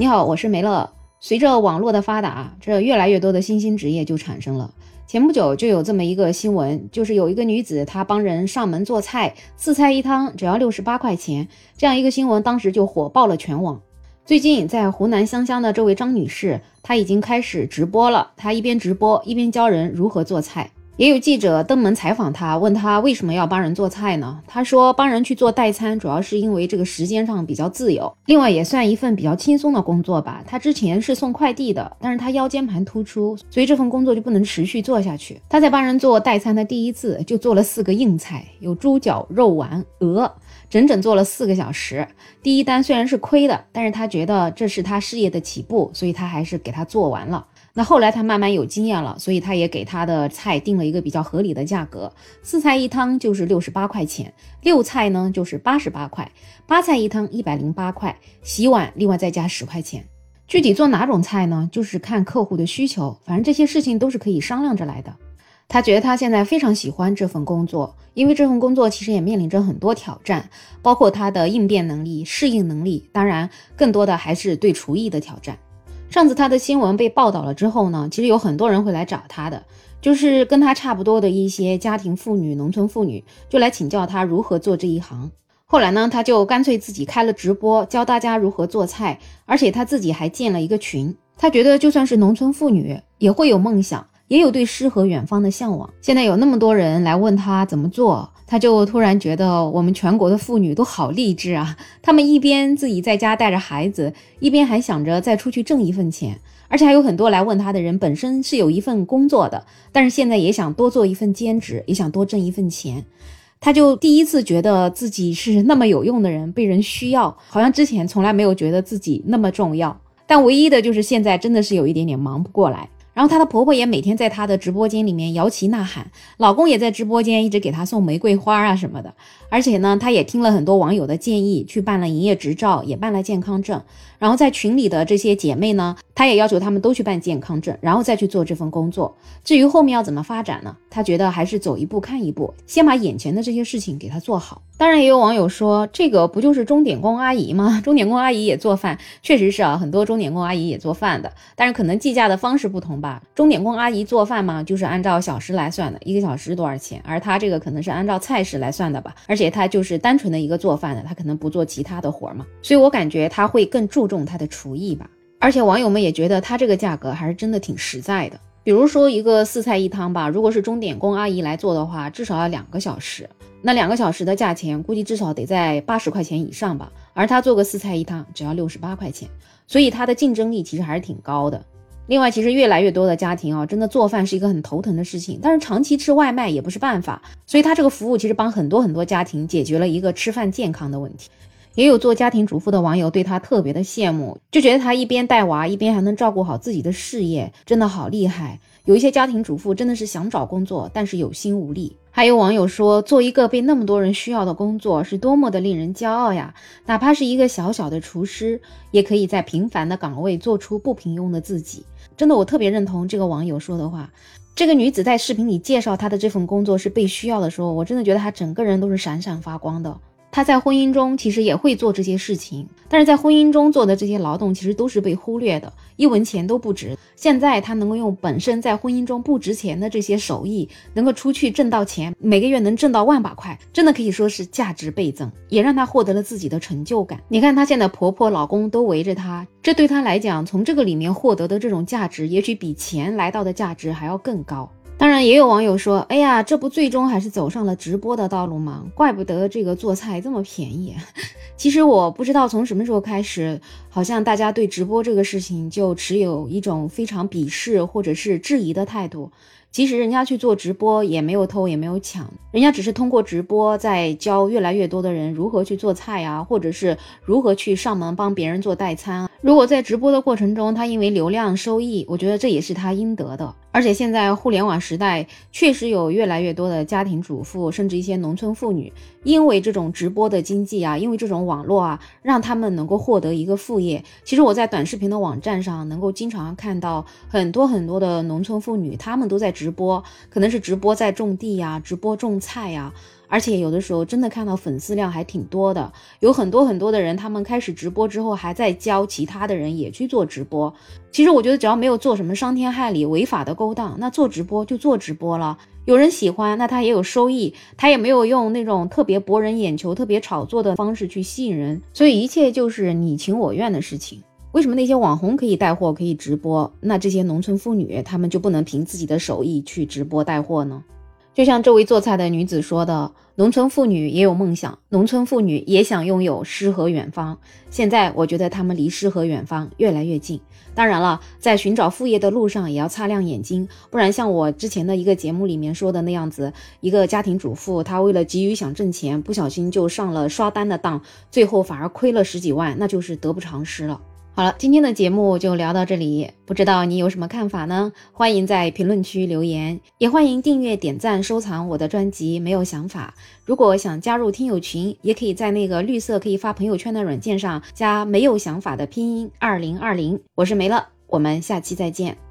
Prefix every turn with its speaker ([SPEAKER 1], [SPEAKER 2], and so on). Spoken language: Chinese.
[SPEAKER 1] 你好，我是梅乐。随着网络的发达，这越来越多的新兴职业就产生了。前不久就有这么一个新闻，就是有一个女子她帮人上门做菜，四菜一汤只要六十八块钱。这样一个新闻当时就火爆了全网。最近在湖南湘乡的这位张女士，她已经开始直播了。她一边直播一边教人如何做菜。也有记者登门采访他，问他为什么要帮人做菜呢？他说，帮人去做代餐，主要是因为这个时间上比较自由，另外也算一份比较轻松的工作吧。他之前是送快递的，但是他腰间盘突出，所以这份工作就不能持续做下去。他在帮人做代餐的第一次就做了四个硬菜，有猪脚、肉丸、鹅，整整做了四个小时。第一单虽然是亏的，但是他觉得这是他事业的起步，所以他还是给他做完了。那后来他慢慢有经验了，所以他也给他的菜定了一个比较合理的价格，四菜一汤就是六十八块钱，六菜呢就是八十八块，八菜一汤一百零八块，洗碗另外再加十块钱。具体做哪种菜呢？就是看客户的需求，反正这些事情都是可以商量着来的。他觉得他现在非常喜欢这份工作，因为这份工作其实也面临着很多挑战，包括他的应变能力、适应能力，当然更多的还是对厨艺的挑战。上次他的新闻被报道了之后呢，其实有很多人会来找他的，就是跟他差不多的一些家庭妇女、农村妇女，就来请教他如何做这一行。后来呢，他就干脆自己开了直播，教大家如何做菜，而且他自己还建了一个群。他觉得就算是农村妇女，也会有梦想。也有对诗和远方的向往。现在有那么多人来问他怎么做，他就突然觉得我们全国的妇女都好励志啊！他们一边自己在家带着孩子，一边还想着再出去挣一份钱。而且还有很多来问他的人本身是有一份工作的，但是现在也想多做一份兼职，也想多挣一份钱。他就第一次觉得自己是那么有用的人，被人需要，好像之前从来没有觉得自己那么重要。但唯一的就是现在真的是有一点点忙不过来。然后她的婆婆也每天在她的直播间里面摇旗呐喊，老公也在直播间一直给她送玫瑰花啊什么的。而且呢，她也听了很多网友的建议，去办了营业执照，也办了健康证。然后在群里的这些姐妹呢，她也要求她们都去办健康证，然后再去做这份工作。至于后面要怎么发展呢？她觉得还是走一步看一步，先把眼前的这些事情给她做好。当然，也有网友说，这个不就是钟点工阿姨吗？钟点工阿姨也做饭，确实是啊，很多钟点工阿姨也做饭的，但是可能计价的方式不同吧。钟点工阿姨做饭嘛，就是按照小时来算的，一个小时多少钱？而她这个可能是按照菜式来算的吧，而且她就是单纯的一个做饭的，她可能不做其他的活嘛，所以我感觉她会更注重她的厨艺吧。而且网友们也觉得她这个价格还是真的挺实在的。比如说一个四菜一汤吧，如果是钟点工阿姨来做的话，至少要两个小时。那两个小时的价钱，估计至少得在八十块钱以上吧。而他做个四菜一汤，只要六十八块钱，所以他的竞争力其实还是挺高的。另外，其实越来越多的家庭啊，真的做饭是一个很头疼的事情，但是长期吃外卖也不是办法。所以他这个服务其实帮很多很多家庭解决了一个吃饭健康的问题。也有做家庭主妇的网友对他特别的羡慕，就觉得他一边带娃，一边还能照顾好自己的事业，真的好厉害。有一些家庭主妇真的是想找工作，但是有心无力。还有网友说，做一个被那么多人需要的工作，是多么的令人骄傲呀！哪怕是一个小小的厨师，也可以在平凡的岗位做出不平庸的自己。真的，我特别认同这个网友说的话。这个女子在视频里介绍她的这份工作是被需要的时候，我真的觉得她整个人都是闪闪发光的。她在婚姻中其实也会做这些事情，但是在婚姻中做的这些劳动其实都是被忽略的，一文钱都不值。现在她能够用本身在婚姻中不值钱的这些手艺，能够出去挣到钱，每个月能挣到万把块，真的可以说是价值倍增，也让她获得了自己的成就感。你看她现在婆婆、老公都围着她，这对她来讲，从这个里面获得的这种价值，也许比钱来到的价值还要更高。当然，也有网友说：“哎呀，这不最终还是走上了直播的道路吗？怪不得这个做菜这么便宜。”其实我不知道从什么时候开始，好像大家对直播这个事情就持有一种非常鄙视或者是质疑的态度。其实人家去做直播也没有偷也没有抢，人家只是通过直播在教越来越多的人如何去做菜啊，或者是如何去上门帮别人做代餐。如果在直播的过程中，他因为流量收益，我觉得这也是他应得的。而且现在互联网时代，确实有越来越多的家庭主妇，甚至一些农村妇女，因为这种直播的经济啊，因为这种网络啊，让他们能够获得一个副业。其实我在短视频的网站上，能够经常看到很多很多的农村妇女，她们都在直播，可能是直播在种地呀，直播种菜呀。而且有的时候真的看到粉丝量还挺多的，有很多很多的人，他们开始直播之后还在教其他的人也去做直播。其实我觉得只要没有做什么伤天害理、违法的勾当，那做直播就做直播了。有人喜欢，那他也有收益，他也没有用那种特别博人眼球、特别炒作的方式去吸引人，所以一切就是你情我愿的事情。为什么那些网红可以带货、可以直播，那这些农村妇女她们就不能凭自己的手艺去直播带货呢？就像这位做菜的女子说的：“农村妇女也有梦想，农村妇女也想拥有诗和远方。现在我觉得她们离诗和远方越来越近。当然了，在寻找副业的路上也要擦亮眼睛，不然像我之前的一个节目里面说的那样子，一个家庭主妇她为了急于想挣钱，不小心就上了刷单的当，最后反而亏了十几万，那就是得不偿失了。”好了，今天的节目就聊到这里，不知道你有什么看法呢？欢迎在评论区留言，也欢迎订阅、点赞、收藏我的专辑。没有想法，如果想加入听友群，也可以在那个绿色可以发朋友圈的软件上加“没有想法”的拼音二零二零。我是梅乐，我们下期再见。